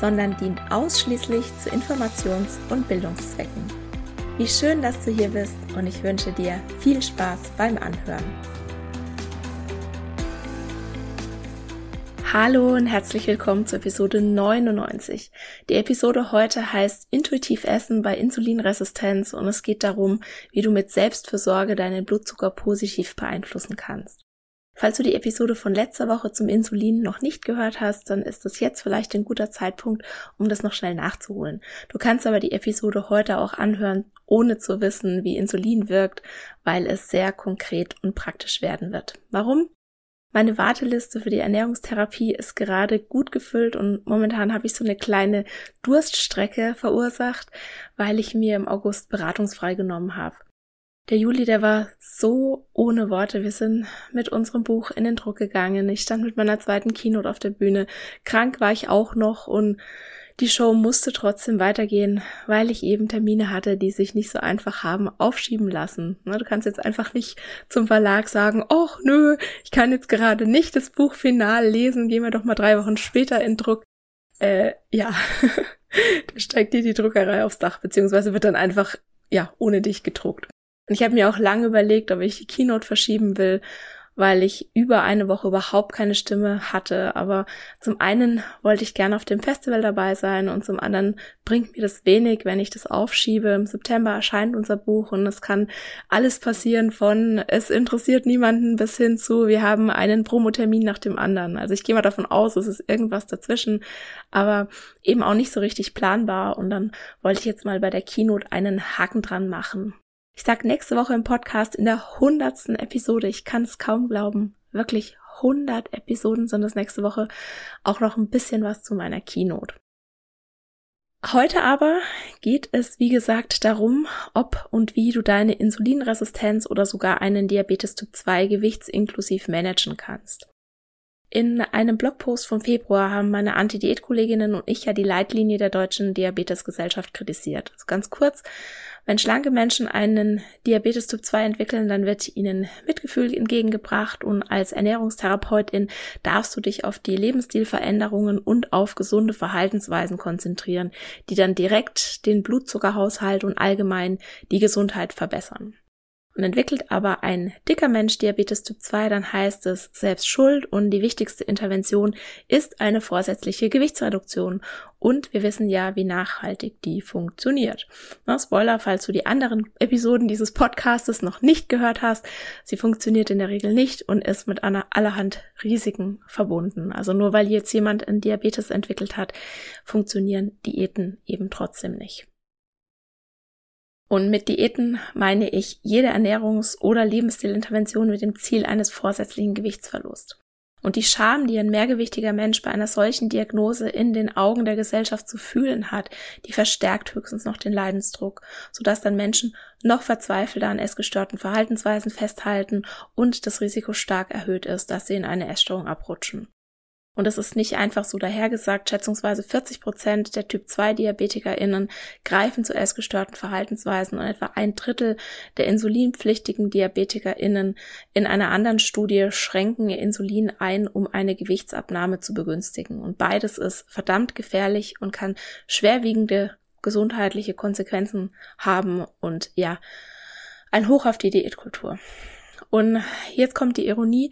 sondern dient ausschließlich zu Informations- und Bildungszwecken. Wie schön, dass du hier bist und ich wünsche dir viel Spaß beim Anhören. Hallo und herzlich willkommen zur Episode 99. Die Episode heute heißt Intuitiv Essen bei Insulinresistenz und es geht darum, wie du mit Selbstfürsorge deinen Blutzucker positiv beeinflussen kannst. Falls du die Episode von letzter Woche zum Insulin noch nicht gehört hast, dann ist es jetzt vielleicht ein guter Zeitpunkt, um das noch schnell nachzuholen. Du kannst aber die Episode heute auch anhören, ohne zu wissen, wie Insulin wirkt, weil es sehr konkret und praktisch werden wird. Warum? Meine Warteliste für die Ernährungstherapie ist gerade gut gefüllt und momentan habe ich so eine kleine Durststrecke verursacht, weil ich mir im August beratungsfrei genommen habe. Der Juli, der war so ohne Worte. Wir sind mit unserem Buch in den Druck gegangen. Ich stand mit meiner zweiten Keynote auf der Bühne. Krank war ich auch noch und die Show musste trotzdem weitergehen, weil ich eben Termine hatte, die sich nicht so einfach haben aufschieben lassen. Du kannst jetzt einfach nicht zum Verlag sagen, ach nö, ich kann jetzt gerade nicht das Buch final lesen, gehen wir doch mal drei Wochen später in Druck. Äh, ja, da steigt dir die Druckerei aufs Dach, beziehungsweise wird dann einfach, ja, ohne dich gedruckt. Ich habe mir auch lange überlegt, ob ich die Keynote verschieben will, weil ich über eine Woche überhaupt keine Stimme hatte. Aber zum einen wollte ich gerne auf dem Festival dabei sein und zum anderen bringt mir das wenig, wenn ich das aufschiebe. Im September erscheint unser Buch und es kann alles passieren von es interessiert niemanden bis hin zu wir haben einen Promotermin nach dem anderen. Also ich gehe mal davon aus, es ist irgendwas dazwischen, aber eben auch nicht so richtig planbar und dann wollte ich jetzt mal bei der Keynote einen Haken dran machen. Ich sag nächste Woche im Podcast in der hundertsten Episode, ich kann es kaum glauben, wirklich 100 Episoden sind es nächste Woche, auch noch ein bisschen was zu meiner Keynote. Heute aber geht es, wie gesagt, darum, ob und wie du deine Insulinresistenz oder sogar einen Diabetes Typ 2 gewichtsinklusiv managen kannst. In einem Blogpost vom Februar haben meine Anti-Diät-Kolleginnen und ich ja die Leitlinie der Deutschen Diabetesgesellschaft kritisiert. Also ganz kurz, wenn schlanke Menschen einen Diabetes Typ 2 entwickeln, dann wird ihnen Mitgefühl entgegengebracht und als Ernährungstherapeutin darfst du dich auf die Lebensstilveränderungen und auf gesunde Verhaltensweisen konzentrieren, die dann direkt den Blutzuckerhaushalt und allgemein die Gesundheit verbessern. Und entwickelt aber ein dicker Mensch Diabetes Typ 2, dann heißt es selbst schuld und die wichtigste Intervention ist eine vorsätzliche Gewichtsreduktion. Und wir wissen ja, wie nachhaltig die funktioniert. Na, Spoiler, falls du die anderen Episoden dieses Podcastes noch nicht gehört hast, sie funktioniert in der Regel nicht und ist mit einer allerhand Risiken verbunden. Also nur weil jetzt jemand einen Diabetes entwickelt hat, funktionieren Diäten eben trotzdem nicht. Und mit Diäten meine ich jede Ernährungs- oder Lebensstilintervention mit dem Ziel eines vorsätzlichen Gewichtsverlusts. Und die Scham, die ein mehrgewichtiger Mensch bei einer solchen Diagnose in den Augen der Gesellschaft zu fühlen hat, die verstärkt höchstens noch den Leidensdruck, sodass dann Menschen noch verzweifelter an essgestörten Verhaltensweisen festhalten und das Risiko stark erhöht ist, dass sie in eine Essstörung abrutschen. Und es ist nicht einfach so dahergesagt, schätzungsweise 40 Prozent der Typ-2-DiabetikerInnen greifen zu essgestörten Verhaltensweisen und etwa ein Drittel der insulinpflichtigen DiabetikerInnen in einer anderen Studie schränken ihr Insulin ein, um eine Gewichtsabnahme zu begünstigen. Und beides ist verdammt gefährlich und kann schwerwiegende gesundheitliche Konsequenzen haben und ja, ein Hoch auf die Diätkultur. Und jetzt kommt die Ironie.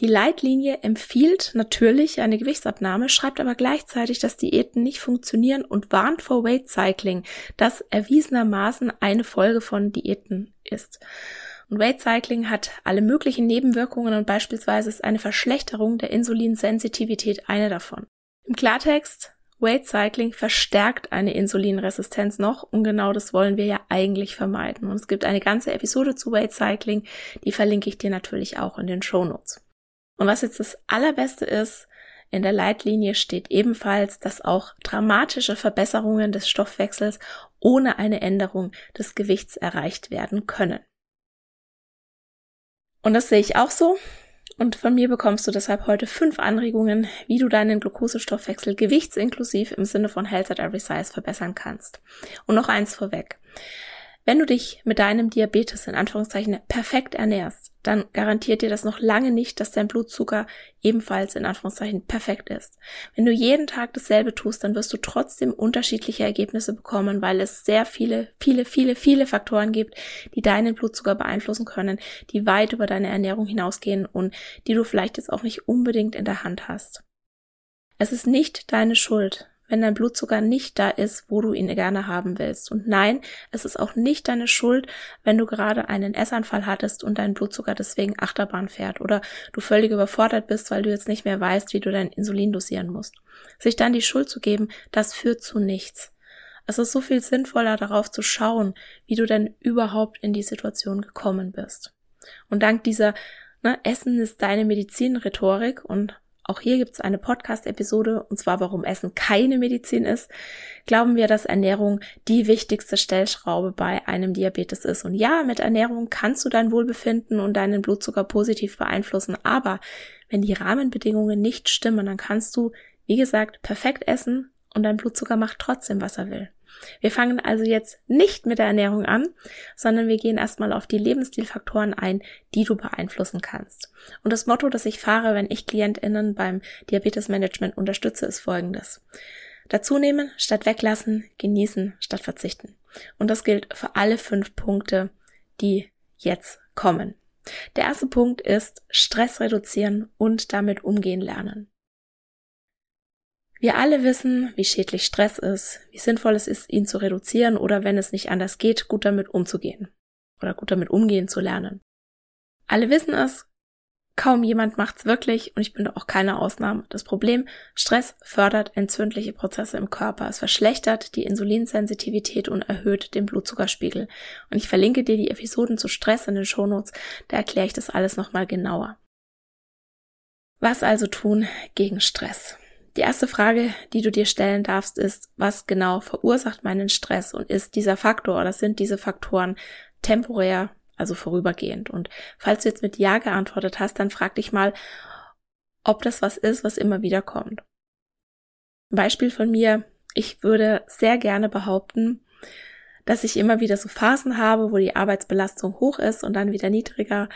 Die Leitlinie empfiehlt natürlich eine Gewichtsabnahme, schreibt aber gleichzeitig, dass Diäten nicht funktionieren und warnt vor Weight Cycling, das erwiesenermaßen eine Folge von Diäten ist. Und Weight Cycling hat alle möglichen Nebenwirkungen und beispielsweise ist eine Verschlechterung der Insulinsensitivität eine davon. Im Klartext, Weight Cycling verstärkt eine Insulinresistenz noch und genau das wollen wir ja eigentlich vermeiden. Und es gibt eine ganze Episode zu Weight Cycling, die verlinke ich dir natürlich auch in den Show Notes. Und was jetzt das Allerbeste ist, in der Leitlinie steht ebenfalls, dass auch dramatische Verbesserungen des Stoffwechsels ohne eine Änderung des Gewichts erreicht werden können. Und das sehe ich auch so. Und von mir bekommst du deshalb heute fünf Anregungen, wie du deinen Glukosestoffwechsel gewichtsinklusiv im Sinne von Health at Every Size verbessern kannst. Und noch eins vorweg. Wenn du dich mit deinem Diabetes in Anführungszeichen perfekt ernährst, dann garantiert dir das noch lange nicht, dass dein Blutzucker ebenfalls in Anführungszeichen perfekt ist. Wenn du jeden Tag dasselbe tust, dann wirst du trotzdem unterschiedliche Ergebnisse bekommen, weil es sehr viele, viele, viele, viele Faktoren gibt, die deinen Blutzucker beeinflussen können, die weit über deine Ernährung hinausgehen und die du vielleicht jetzt auch nicht unbedingt in der Hand hast. Es ist nicht deine Schuld, wenn dein Blutzucker nicht da ist, wo du ihn gerne haben willst. Und nein, es ist auch nicht deine Schuld, wenn du gerade einen Essanfall hattest und dein Blutzucker deswegen Achterbahn fährt oder du völlig überfordert bist, weil du jetzt nicht mehr weißt, wie du dein Insulin dosieren musst. Sich dann die Schuld zu geben, das führt zu nichts. Es ist so viel sinnvoller darauf zu schauen, wie du denn überhaupt in die Situation gekommen bist. Und dank dieser ne, Essen ist deine Medizin-Rhetorik und auch hier gibt es eine Podcast-Episode, und zwar warum Essen keine Medizin ist. Glauben wir, dass Ernährung die wichtigste Stellschraube bei einem Diabetes ist. Und ja, mit Ernährung kannst du dein Wohlbefinden und deinen Blutzucker positiv beeinflussen. Aber wenn die Rahmenbedingungen nicht stimmen, dann kannst du, wie gesagt, perfekt essen und dein Blutzucker macht trotzdem, was er will. Wir fangen also jetzt nicht mit der Ernährung an, sondern wir gehen erstmal auf die Lebensstilfaktoren ein, die du beeinflussen kannst. Und das Motto, das ich fahre, wenn ich KlientInnen beim Diabetesmanagement unterstütze, ist folgendes. Dazu nehmen statt weglassen, genießen statt verzichten. Und das gilt für alle fünf Punkte, die jetzt kommen. Der erste Punkt ist Stress reduzieren und damit umgehen lernen. Wir alle wissen, wie schädlich Stress ist, wie sinnvoll es ist, ihn zu reduzieren oder wenn es nicht anders geht, gut damit umzugehen oder gut damit umgehen zu lernen. Alle wissen es, kaum jemand macht's wirklich und ich bin auch keine Ausnahme. Das Problem, Stress fördert entzündliche Prozesse im Körper. Es verschlechtert die Insulinsensitivität und erhöht den Blutzuckerspiegel. Und ich verlinke dir die Episoden zu Stress in den Shownotes, da erkläre ich das alles nochmal genauer. Was also tun gegen Stress? Die erste Frage, die du dir stellen darfst, ist, was genau verursacht meinen Stress und ist dieser Faktor oder sind diese Faktoren temporär, also vorübergehend? Und falls du jetzt mit Ja geantwortet hast, dann frag dich mal, ob das was ist, was immer wieder kommt. Beispiel von mir, ich würde sehr gerne behaupten, dass ich immer wieder so Phasen habe, wo die Arbeitsbelastung hoch ist und dann wieder niedriger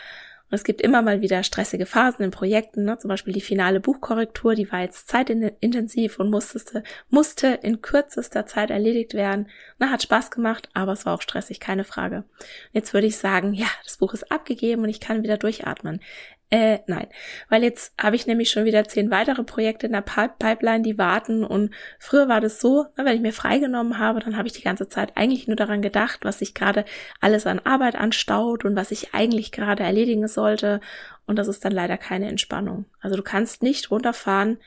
und es gibt immer mal wieder stressige Phasen in Projekten, ne? zum Beispiel die finale Buchkorrektur, die war jetzt zeitintensiv und musste, musste in kürzester Zeit erledigt werden. Na, hat Spaß gemacht, aber es war auch stressig, keine Frage. Jetzt würde ich sagen, ja, das Buch ist abgegeben und ich kann wieder durchatmen. Äh, nein, weil jetzt habe ich nämlich schon wieder zehn weitere Projekte in der Pipeline, die warten. Und früher war das so, ne, wenn ich mir freigenommen habe, dann habe ich die ganze Zeit eigentlich nur daran gedacht, was sich gerade alles an Arbeit anstaut und was ich eigentlich gerade erledigen sollte. Und das ist dann leider keine Entspannung. Also du kannst nicht runterfahren,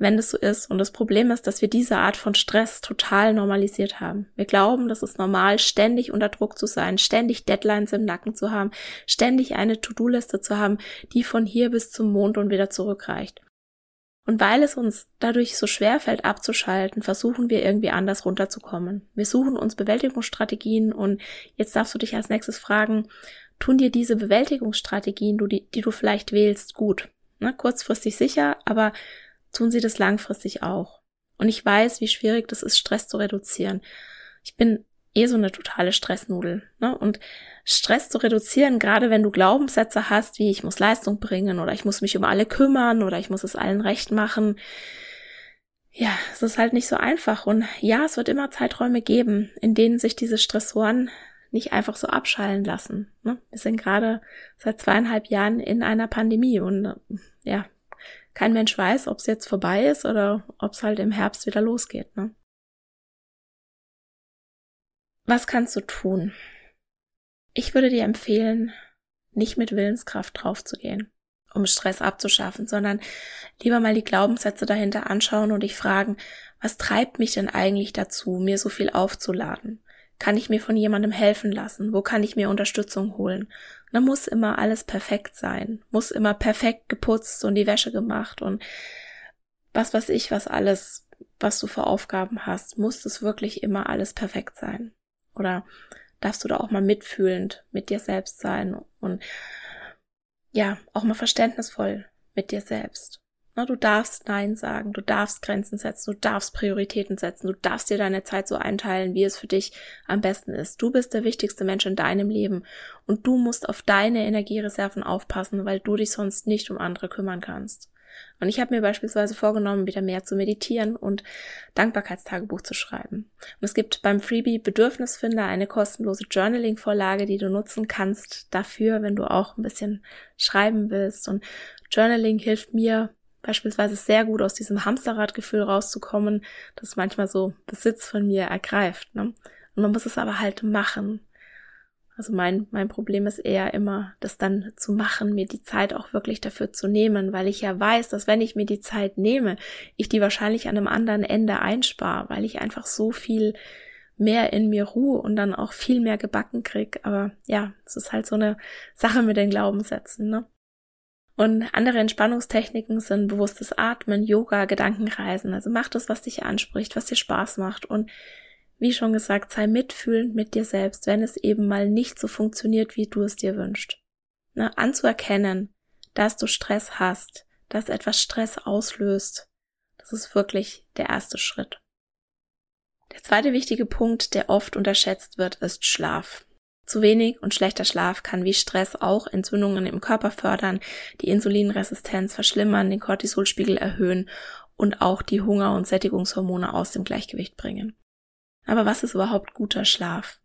wenn das so ist. Und das Problem ist, dass wir diese Art von Stress total normalisiert haben. Wir glauben, das ist normal, ständig unter Druck zu sein, ständig Deadlines im Nacken zu haben, ständig eine To-Do-Liste zu haben, die von hier bis zum Mond und wieder zurückreicht. Und weil es uns dadurch so schwer fällt abzuschalten, versuchen wir irgendwie anders runterzukommen. Wir suchen uns Bewältigungsstrategien und jetzt darfst du dich als nächstes fragen, tun dir diese Bewältigungsstrategien, die, die du vielleicht wählst, gut? Ne, kurzfristig sicher, aber tun sie das langfristig auch. Und ich weiß, wie schwierig das ist, Stress zu reduzieren. Ich bin eh so eine totale Stressnudel. Ne? Und Stress zu reduzieren, gerade wenn du Glaubenssätze hast, wie ich muss Leistung bringen oder ich muss mich um alle kümmern oder ich muss es allen recht machen. Ja, es ist halt nicht so einfach. Und ja, es wird immer Zeiträume geben, in denen sich diese Stressoren nicht einfach so abschallen lassen. Ne? Wir sind gerade seit zweieinhalb Jahren in einer Pandemie und ja, kein Mensch weiß, ob es jetzt vorbei ist oder ob es halt im Herbst wieder losgeht. Ne? Was kannst du tun? Ich würde dir empfehlen, nicht mit Willenskraft draufzugehen, um Stress abzuschaffen, sondern lieber mal die Glaubenssätze dahinter anschauen und dich fragen, was treibt mich denn eigentlich dazu, mir so viel aufzuladen? Kann ich mir von jemandem helfen lassen? Wo kann ich mir Unterstützung holen? Da muss immer alles perfekt sein, muss immer perfekt geputzt und die Wäsche gemacht und was weiß ich, was alles, was du für Aufgaben hast, muss es wirklich immer alles perfekt sein? Oder darfst du da auch mal mitfühlend mit dir selbst sein und ja, auch mal verständnisvoll mit dir selbst. Du darfst Nein sagen, du darfst Grenzen setzen, du darfst Prioritäten setzen, du darfst dir deine Zeit so einteilen, wie es für dich am besten ist. Du bist der wichtigste Mensch in deinem Leben und du musst auf deine Energiereserven aufpassen, weil du dich sonst nicht um andere kümmern kannst. Und ich habe mir beispielsweise vorgenommen, wieder mehr zu meditieren und Dankbarkeitstagebuch zu schreiben. Und es gibt beim Freebie Bedürfnisfinder eine kostenlose Journaling-Vorlage, die du nutzen kannst dafür, wenn du auch ein bisschen schreiben willst. Und Journaling hilft mir beispielsweise sehr gut aus diesem Hamsterradgefühl rauszukommen, das manchmal so Besitz von mir ergreift. Ne? Und man muss es aber halt machen. Also mein, mein Problem ist eher immer, das dann zu machen, mir die Zeit auch wirklich dafür zu nehmen, weil ich ja weiß, dass wenn ich mir die Zeit nehme, ich die wahrscheinlich an einem anderen Ende einspare, weil ich einfach so viel mehr in mir ruhe und dann auch viel mehr gebacken krieg. Aber ja, es ist halt so eine Sache mit den Glaubenssätzen, ne? Und andere Entspannungstechniken sind bewusstes Atmen, Yoga, Gedankenreisen. Also mach das, was dich anspricht, was dir Spaß macht. Und wie schon gesagt, sei mitfühlend mit dir selbst, wenn es eben mal nicht so funktioniert, wie du es dir wünschst. Na, anzuerkennen, dass du Stress hast, dass etwas Stress auslöst, das ist wirklich der erste Schritt. Der zweite wichtige Punkt, der oft unterschätzt wird, ist Schlaf. Zu wenig und schlechter Schlaf kann wie Stress auch Entzündungen im Körper fördern, die Insulinresistenz verschlimmern, den Cortisolspiegel erhöhen und auch die Hunger- und Sättigungshormone aus dem Gleichgewicht bringen. Aber was ist überhaupt guter Schlaf?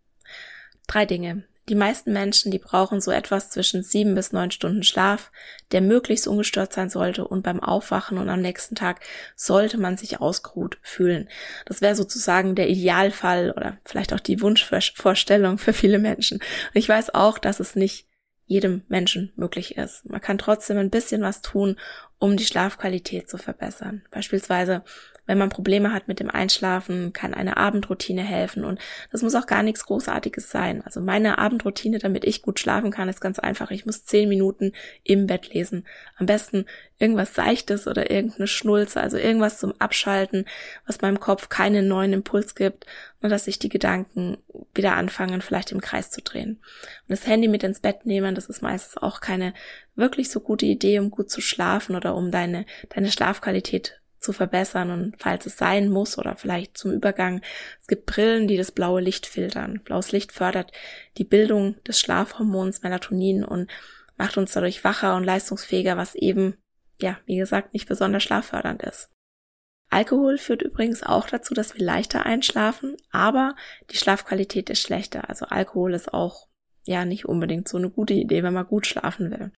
Drei Dinge. Die meisten Menschen, die brauchen so etwas zwischen sieben bis neun Stunden Schlaf, der möglichst ungestört sein sollte und beim Aufwachen und am nächsten Tag sollte man sich ausgeruht fühlen. Das wäre sozusagen der Idealfall oder vielleicht auch die Wunschvorstellung für viele Menschen. Und ich weiß auch, dass es nicht jedem Menschen möglich ist. Man kann trotzdem ein bisschen was tun, um die Schlafqualität zu verbessern. Beispielsweise wenn man Probleme hat mit dem Einschlafen, kann eine Abendroutine helfen und das muss auch gar nichts Großartiges sein. Also meine Abendroutine, damit ich gut schlafen kann, ist ganz einfach. Ich muss zehn Minuten im Bett lesen. Am besten irgendwas Seichtes oder irgendeine Schnulze, also irgendwas zum Abschalten, was meinem Kopf keinen neuen Impuls gibt und dass sich die Gedanken wieder anfangen, vielleicht im Kreis zu drehen. Und das Handy mit ins Bett nehmen, das ist meistens auch keine wirklich so gute Idee, um gut zu schlafen oder um deine, deine Schlafqualität zu verbessern und falls es sein muss oder vielleicht zum Übergang. Es gibt Brillen, die das blaue Licht filtern. Blaues Licht fördert die Bildung des Schlafhormons Melatonin und macht uns dadurch wacher und leistungsfähiger, was eben, ja, wie gesagt, nicht besonders schlaffördernd ist. Alkohol führt übrigens auch dazu, dass wir leichter einschlafen, aber die Schlafqualität ist schlechter. Also Alkohol ist auch ja nicht unbedingt so eine gute Idee, wenn man gut schlafen will.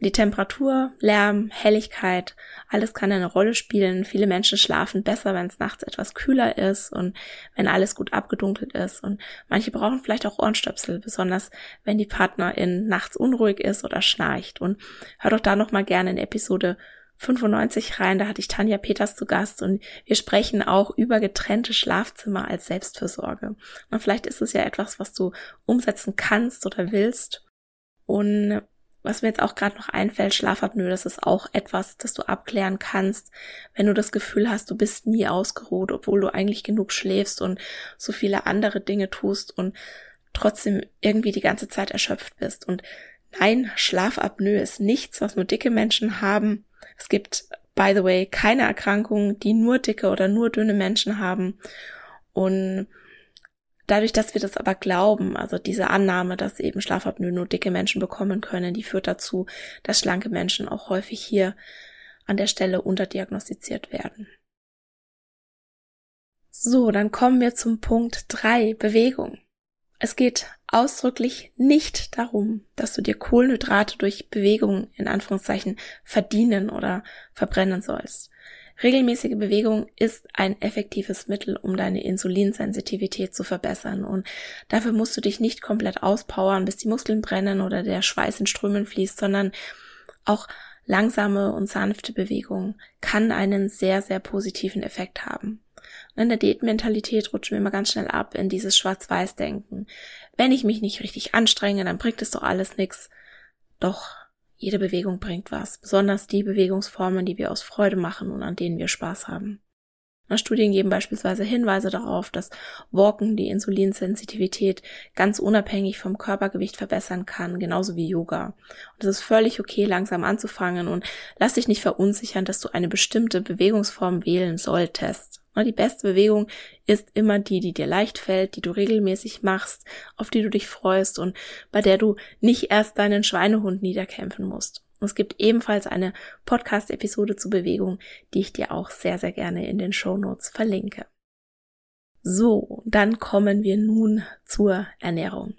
Die Temperatur, Lärm, Helligkeit, alles kann eine Rolle spielen. Viele Menschen schlafen besser, wenn es nachts etwas kühler ist und wenn alles gut abgedunkelt ist. Und manche brauchen vielleicht auch Ohrenstöpsel, besonders wenn die Partnerin nachts unruhig ist oder schnarcht. Und hör doch da nochmal gerne in Episode 95 rein, da hatte ich Tanja Peters zu Gast und wir sprechen auch über getrennte Schlafzimmer als Selbstfürsorge. Und vielleicht ist es ja etwas, was du umsetzen kannst oder willst. Und was mir jetzt auch gerade noch einfällt, Schlafapnoe, das ist auch etwas, das du abklären kannst, wenn du das Gefühl hast, du bist nie ausgeruht, obwohl du eigentlich genug schläfst und so viele andere Dinge tust und trotzdem irgendwie die ganze Zeit erschöpft bist. Und nein, Schlafapnoe ist nichts, was nur dicke Menschen haben. Es gibt, by the way, keine Erkrankung, die nur dicke oder nur dünne Menschen haben. Und Dadurch, dass wir das aber glauben, also diese Annahme, dass eben Schlafapnoe nur dicke Menschen bekommen können, die führt dazu, dass schlanke Menschen auch häufig hier an der Stelle unterdiagnostiziert werden. So, dann kommen wir zum Punkt drei Bewegung. Es geht ausdrücklich nicht darum, dass du dir Kohlenhydrate durch Bewegung in Anführungszeichen verdienen oder verbrennen sollst. Regelmäßige Bewegung ist ein effektives Mittel, um deine Insulinsensitivität zu verbessern und dafür musst du dich nicht komplett auspowern, bis die Muskeln brennen oder der Schweiß in Strömen fließt, sondern auch langsame und sanfte Bewegung kann einen sehr, sehr positiven Effekt haben. Und in der Diätmentalität rutschen wir immer ganz schnell ab in dieses Schwarz-Weiß-Denken. Wenn ich mich nicht richtig anstrenge, dann bringt es doch alles nichts. Doch jede Bewegung bringt was, besonders die Bewegungsformen, die wir aus Freude machen und an denen wir Spaß haben. Studien geben beispielsweise Hinweise darauf, dass Walken die Insulinsensitivität ganz unabhängig vom Körpergewicht verbessern kann, genauso wie Yoga. Und es ist völlig okay, langsam anzufangen und lass dich nicht verunsichern, dass du eine bestimmte Bewegungsform wählen solltest. Die beste Bewegung ist immer die, die dir leicht fällt, die du regelmäßig machst, auf die du dich freust und bei der du nicht erst deinen Schweinehund niederkämpfen musst. Es gibt ebenfalls eine Podcast-Episode zur Bewegung, die ich dir auch sehr, sehr gerne in den Show Notes verlinke. So, dann kommen wir nun zur Ernährung.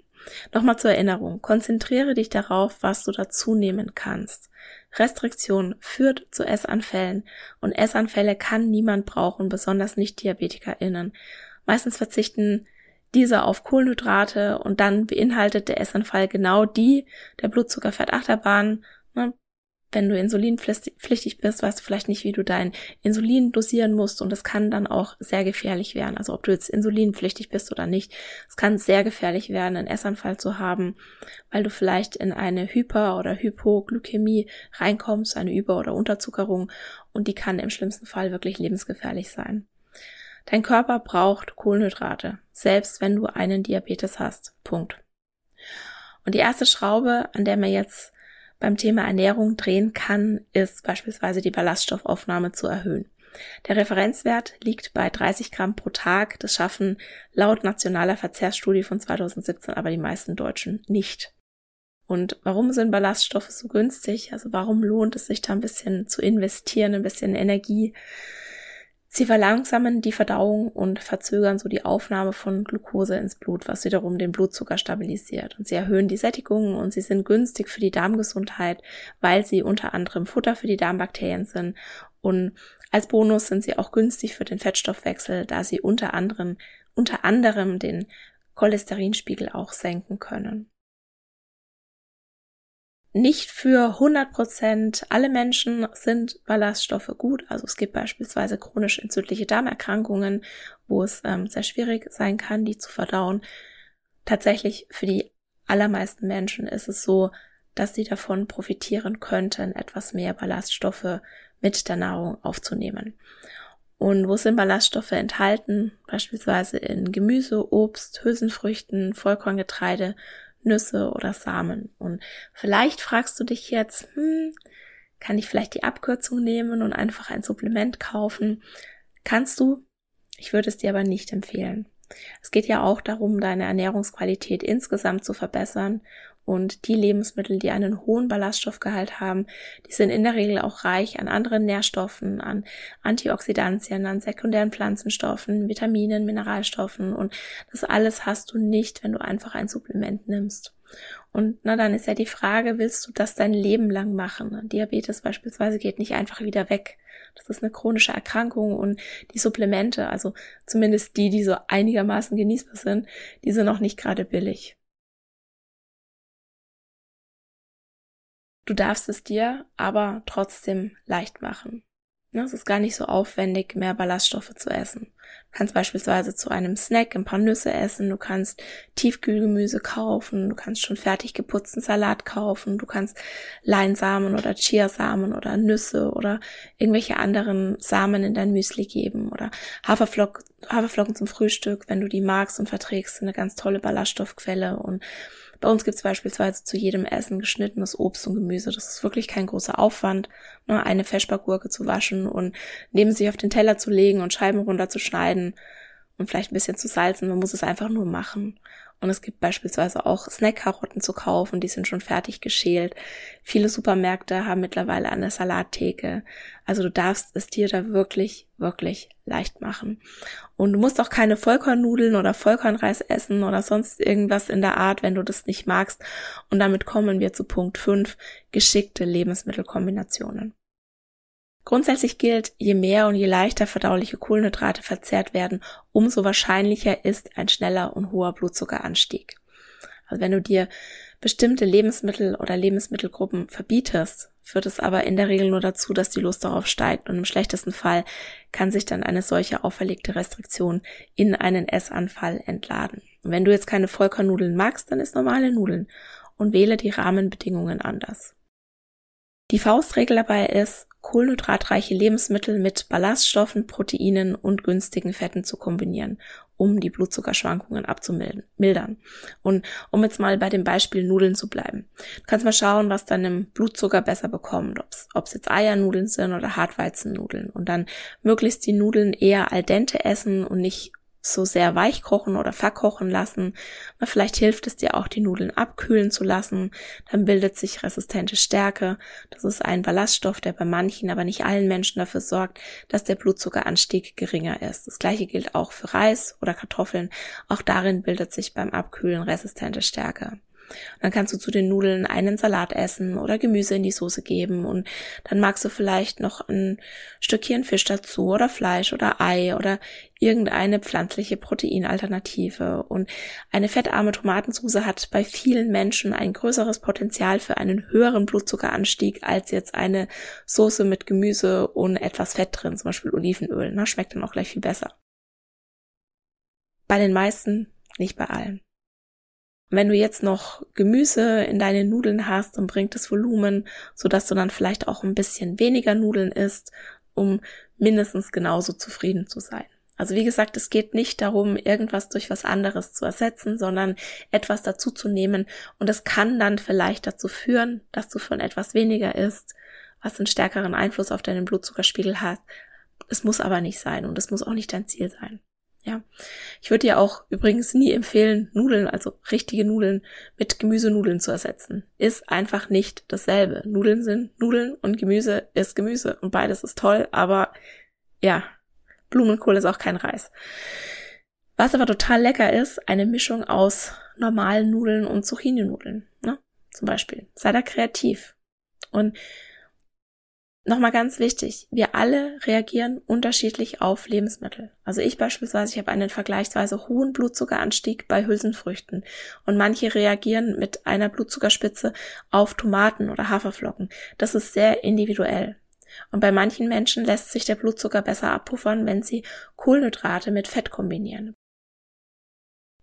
Nochmal zur Erinnerung. Konzentriere dich darauf, was du dazu nehmen kannst. Restriktion führt zu Essanfällen und Essanfälle kann niemand brauchen, besonders nicht DiabetikerInnen. Meistens verzichten diese auf Kohlenhydrate und dann beinhaltet der Essanfall genau die der Ne? Wenn du insulinpflichtig bist, weißt du vielleicht nicht, wie du dein Insulin dosieren musst und das kann dann auch sehr gefährlich werden. Also ob du jetzt insulinpflichtig bist oder nicht, es kann sehr gefährlich werden, einen Essanfall zu haben, weil du vielleicht in eine Hyper- oder Hypoglykämie reinkommst, eine Über- oder Unterzuckerung und die kann im schlimmsten Fall wirklich lebensgefährlich sein. Dein Körper braucht Kohlenhydrate, selbst wenn du einen Diabetes hast. Punkt. Und die erste Schraube, an der man jetzt beim Thema Ernährung drehen kann, ist beispielsweise die Ballaststoffaufnahme zu erhöhen. Der Referenzwert liegt bei 30 Gramm pro Tag. Das schaffen laut nationaler Verzehrsstudie von 2017 aber die meisten Deutschen nicht. Und warum sind Ballaststoffe so günstig? Also warum lohnt es sich da ein bisschen zu investieren, ein bisschen Energie? Sie verlangsamen die Verdauung und verzögern so die Aufnahme von Glucose ins Blut, was wiederum den Blutzucker stabilisiert. Und sie erhöhen die Sättigung und sie sind günstig für die Darmgesundheit, weil sie unter anderem Futter für die Darmbakterien sind. Und als Bonus sind sie auch günstig für den Fettstoffwechsel, da sie unter anderem, unter anderem den Cholesterinspiegel auch senken können nicht für 100 Prozent alle Menschen sind Ballaststoffe gut. Also es gibt beispielsweise chronisch entzündliche Darmerkrankungen, wo es ähm, sehr schwierig sein kann, die zu verdauen. Tatsächlich für die allermeisten Menschen ist es so, dass sie davon profitieren könnten, etwas mehr Ballaststoffe mit der Nahrung aufzunehmen. Und wo sind Ballaststoffe enthalten? Beispielsweise in Gemüse, Obst, Hülsenfrüchten, Vollkorngetreide, Nüsse oder Samen. Und vielleicht fragst du dich jetzt, hm, kann ich vielleicht die Abkürzung nehmen und einfach ein Supplement kaufen? Kannst du? Ich würde es dir aber nicht empfehlen. Es geht ja auch darum, deine Ernährungsqualität insgesamt zu verbessern und die Lebensmittel, die einen hohen Ballaststoffgehalt haben, die sind in der Regel auch reich an anderen Nährstoffen, an Antioxidantien, an sekundären Pflanzenstoffen, Vitaminen, Mineralstoffen und das alles hast du nicht, wenn du einfach ein Supplement nimmst. Und na, dann ist ja die Frage, willst du das dein Leben lang machen? Diabetes beispielsweise geht nicht einfach wieder weg. Das ist eine chronische Erkrankung und die Supplemente, also zumindest die, die so einigermaßen genießbar sind, die sind noch nicht gerade billig. Du darfst es dir aber trotzdem leicht machen. Es ist gar nicht so aufwendig, mehr Ballaststoffe zu essen. Du kannst beispielsweise zu einem Snack ein paar Nüsse essen, du kannst Tiefkühlgemüse kaufen, du kannst schon fertig geputzten Salat kaufen, du kannst Leinsamen oder Chiasamen oder Nüsse oder irgendwelche anderen Samen in dein Müsli geben oder Haferflocken, Haferflocken zum Frühstück, wenn du die magst und verträgst, eine ganz tolle Ballaststoffquelle und bei uns gibt es beispielsweise zu jedem Essen geschnittenes Obst und Gemüse. Das ist wirklich kein großer Aufwand, nur ne, eine Feschbargurke zu waschen und neben sich auf den Teller zu legen und Scheiben runterzuschneiden und vielleicht ein bisschen zu salzen. Man muss es einfach nur machen. Und es gibt beispielsweise auch Snackkarotten zu kaufen, die sind schon fertig geschält. Viele Supermärkte haben mittlerweile eine Salattheke. Also du darfst es dir da wirklich, wirklich leicht machen. Und du musst auch keine Vollkornnudeln oder Vollkornreis essen oder sonst irgendwas in der Art, wenn du das nicht magst. Und damit kommen wir zu Punkt 5, geschickte Lebensmittelkombinationen. Grundsätzlich gilt, je mehr und je leichter verdauliche Kohlenhydrate verzehrt werden, umso wahrscheinlicher ist ein schneller und hoher Blutzuckeranstieg. Also wenn du dir bestimmte Lebensmittel oder Lebensmittelgruppen verbietest, führt es aber in der Regel nur dazu, dass die Lust darauf steigt und im schlechtesten Fall kann sich dann eine solche auferlegte Restriktion in einen Essanfall entladen. Und wenn du jetzt keine Vollkornnudeln magst, dann isst normale Nudeln und wähle die Rahmenbedingungen anders. Die Faustregel dabei ist, kohlenhydratreiche Lebensmittel mit Ballaststoffen, Proteinen und günstigen Fetten zu kombinieren, um die Blutzuckerschwankungen abzumildern. Und um jetzt mal bei dem Beispiel Nudeln zu bleiben. Du kannst mal schauen, was deinem Blutzucker besser bekommt, ob es jetzt Eiernudeln sind oder Hartweizennudeln. Und dann möglichst die Nudeln eher al dente essen und nicht so sehr weich kochen oder verkochen lassen. Vielleicht hilft es dir auch, die Nudeln abkühlen zu lassen. Dann bildet sich resistente Stärke. Das ist ein Ballaststoff, der bei manchen, aber nicht allen Menschen dafür sorgt, dass der Blutzuckeranstieg geringer ist. Das gleiche gilt auch für Reis oder Kartoffeln. Auch darin bildet sich beim Abkühlen resistente Stärke. Dann kannst du zu den Nudeln einen Salat essen oder Gemüse in die Soße geben und dann magst du vielleicht noch ein Stückchen Fisch dazu oder Fleisch oder Ei oder irgendeine pflanzliche Proteinalternative. Und eine fettarme Tomatensauce hat bei vielen Menschen ein größeres Potenzial für einen höheren Blutzuckeranstieg als jetzt eine Soße mit Gemüse und etwas Fett drin, zum Beispiel Olivenöl. Na, schmeckt dann auch gleich viel besser. Bei den meisten, nicht bei allen. Wenn du jetzt noch Gemüse in deine Nudeln hast, dann bringt es Volumen, so dass du dann vielleicht auch ein bisschen weniger Nudeln isst, um mindestens genauso zufrieden zu sein. Also wie gesagt, es geht nicht darum, irgendwas durch was anderes zu ersetzen, sondern etwas dazu zu nehmen. Und es kann dann vielleicht dazu führen, dass du von etwas weniger isst, was einen stärkeren Einfluss auf deinen Blutzuckerspiegel hat. Es muss aber nicht sein und es muss auch nicht dein Ziel sein. Ja. Ich würde dir auch übrigens nie empfehlen, Nudeln, also richtige Nudeln, mit Gemüsenudeln zu ersetzen. Ist einfach nicht dasselbe. Nudeln sind Nudeln und Gemüse ist Gemüse. Und beides ist toll, aber ja, Blumenkohl ist auch kein Reis. Was aber total lecker ist, eine Mischung aus normalen Nudeln und Zucchini-Nudeln. Ne? Zum Beispiel. Sei da kreativ. Und Nochmal ganz wichtig, wir alle reagieren unterschiedlich auf Lebensmittel. Also ich beispielsweise, ich habe einen vergleichsweise hohen Blutzuckeranstieg bei Hülsenfrüchten und manche reagieren mit einer Blutzuckerspitze auf Tomaten oder Haferflocken. Das ist sehr individuell. Und bei manchen Menschen lässt sich der Blutzucker besser abpuffern, wenn sie Kohlenhydrate mit Fett kombinieren.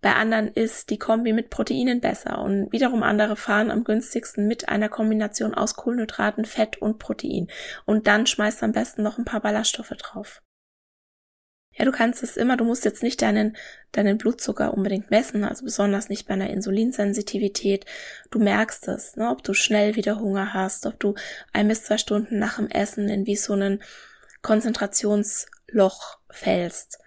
Bei anderen ist die Kombi mit Proteinen besser und wiederum andere fahren am günstigsten mit einer Kombination aus Kohlenhydraten, Fett und Protein. Und dann schmeißt am besten noch ein paar Ballaststoffe drauf. Ja, du kannst es immer, du musst jetzt nicht deinen, deinen Blutzucker unbedingt messen, also besonders nicht bei einer Insulinsensitivität. Du merkst es, ne, ob du schnell wieder Hunger hast, ob du ein bis zwei Stunden nach dem Essen in wie so einen Konzentrationsloch fällst.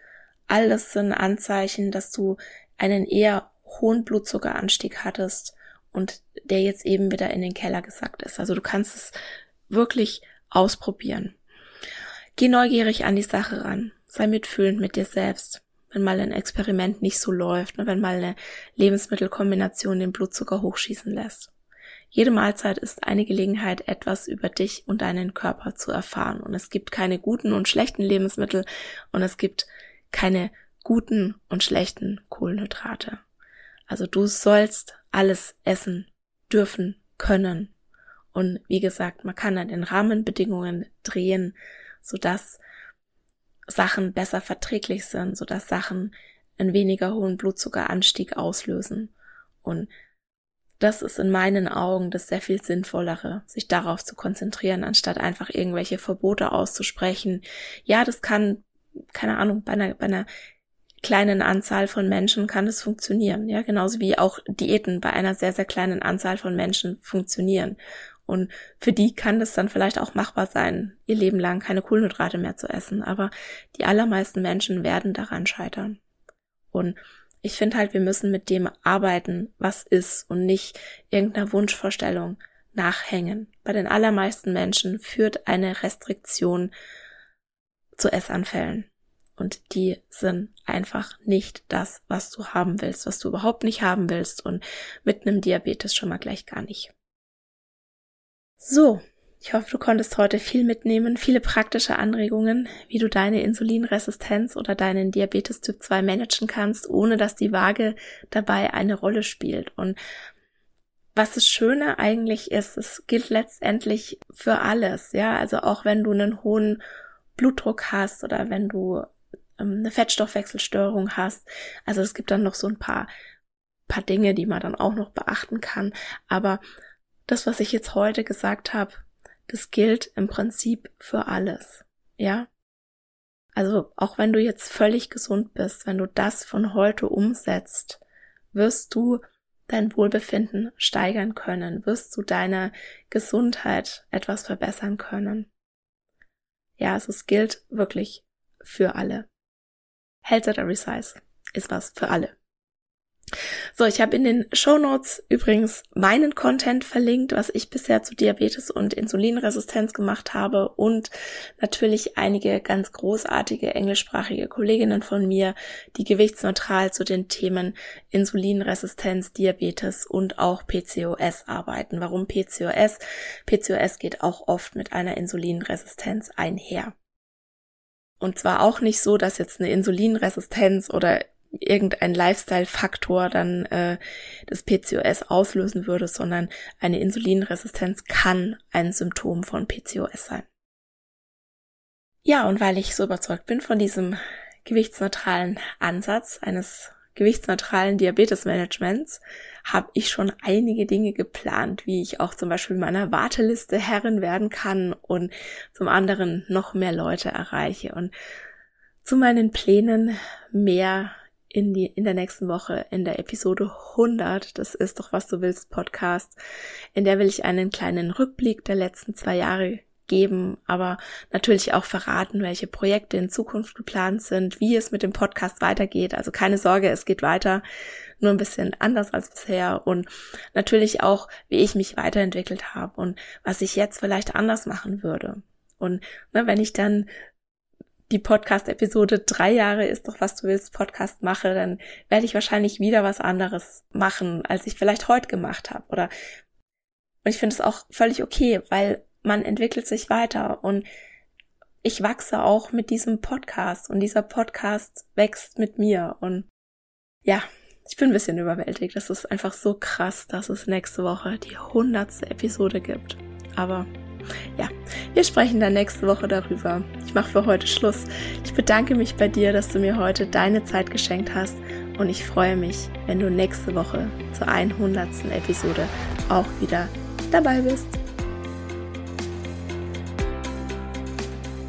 Alles sind Anzeichen, dass du einen eher hohen Blutzuckeranstieg hattest und der jetzt eben wieder in den Keller gesackt ist. Also du kannst es wirklich ausprobieren. Geh neugierig an die Sache ran. Sei mitfühlend mit dir selbst. Wenn mal ein Experiment nicht so läuft, wenn mal eine Lebensmittelkombination den Blutzucker hochschießen lässt. Jede Mahlzeit ist eine Gelegenheit, etwas über dich und deinen Körper zu erfahren. Und es gibt keine guten und schlechten Lebensmittel und es gibt keine guten und schlechten Kohlenhydrate. Also du sollst alles essen dürfen können. Und wie gesagt, man kann an den Rahmenbedingungen drehen, sodass Sachen besser verträglich sind, sodass Sachen einen weniger hohen Blutzuckeranstieg auslösen. Und das ist in meinen Augen das sehr viel sinnvollere, sich darauf zu konzentrieren, anstatt einfach irgendwelche Verbote auszusprechen. Ja, das kann, keine Ahnung, bei einer, bei einer kleinen Anzahl von Menschen kann es funktionieren. Ja, genauso wie auch Diäten bei einer sehr, sehr kleinen Anzahl von Menschen funktionieren. Und für die kann es dann vielleicht auch machbar sein, ihr Leben lang keine Kohlenhydrate mehr zu essen. Aber die allermeisten Menschen werden daran scheitern. Und ich finde halt, wir müssen mit dem arbeiten, was ist und nicht irgendeiner Wunschvorstellung nachhängen. Bei den allermeisten Menschen führt eine Restriktion zu Essanfällen. Und die sind einfach nicht das, was du haben willst, was du überhaupt nicht haben willst und mit einem Diabetes schon mal gleich gar nicht. So, ich hoffe, du konntest heute viel mitnehmen, viele praktische Anregungen, wie du deine Insulinresistenz oder deinen Diabetes Typ 2 managen kannst, ohne dass die Waage dabei eine Rolle spielt. Und was das Schöne eigentlich ist, es gilt letztendlich für alles, ja, also auch wenn du einen hohen Blutdruck hast oder wenn du ähm, eine Fettstoffwechselstörung hast. Also es gibt dann noch so ein paar, paar Dinge, die man dann auch noch beachten kann. Aber das, was ich jetzt heute gesagt habe, das gilt im Prinzip für alles. Ja? Also auch wenn du jetzt völlig gesund bist, wenn du das von heute umsetzt, wirst du dein Wohlbefinden steigern können, wirst du deine Gesundheit etwas verbessern können. Ja, also es gilt wirklich für alle. Health at every size ist was für alle. So, ich habe in den Show Notes übrigens meinen Content verlinkt, was ich bisher zu Diabetes und Insulinresistenz gemacht habe und natürlich einige ganz großartige englischsprachige Kolleginnen von mir, die gewichtsneutral zu den Themen Insulinresistenz, Diabetes und auch PCOS arbeiten. Warum PCOS? PCOS geht auch oft mit einer Insulinresistenz einher. Und zwar auch nicht so, dass jetzt eine Insulinresistenz oder irgendein Lifestyle-Faktor dann äh, das PCOS auslösen würde, sondern eine Insulinresistenz kann ein Symptom von PCOS sein. Ja, und weil ich so überzeugt bin von diesem gewichtsneutralen Ansatz eines gewichtsneutralen Diabetesmanagements, habe ich schon einige Dinge geplant, wie ich auch zum Beispiel meiner Warteliste Herrin werden kann und zum anderen noch mehr Leute erreiche. Und zu meinen Plänen mehr in, die, in der nächsten Woche in der Episode 100, das ist doch was du willst Podcast, in der will ich einen kleinen Rückblick der letzten zwei Jahre geben, aber natürlich auch verraten, welche Projekte in Zukunft geplant sind, wie es mit dem Podcast weitergeht. Also keine Sorge, es geht weiter, nur ein bisschen anders als bisher und natürlich auch, wie ich mich weiterentwickelt habe und was ich jetzt vielleicht anders machen würde. Und ne, wenn ich dann die Podcast-Episode drei Jahre ist doch, was du willst, Podcast mache, dann werde ich wahrscheinlich wieder was anderes machen, als ich vielleicht heute gemacht habe. Oder und ich finde es auch völlig okay, weil man entwickelt sich weiter und ich wachse auch mit diesem Podcast und dieser Podcast wächst mit mir und ja, ich bin ein bisschen überwältigt. Das ist einfach so krass, dass es nächste Woche die hundertste Episode gibt. Aber ja, wir sprechen dann nächste Woche darüber. Ich mache für heute Schluss. Ich bedanke mich bei dir, dass du mir heute deine Zeit geschenkt hast und ich freue mich, wenn du nächste Woche zur 100. Episode auch wieder dabei bist.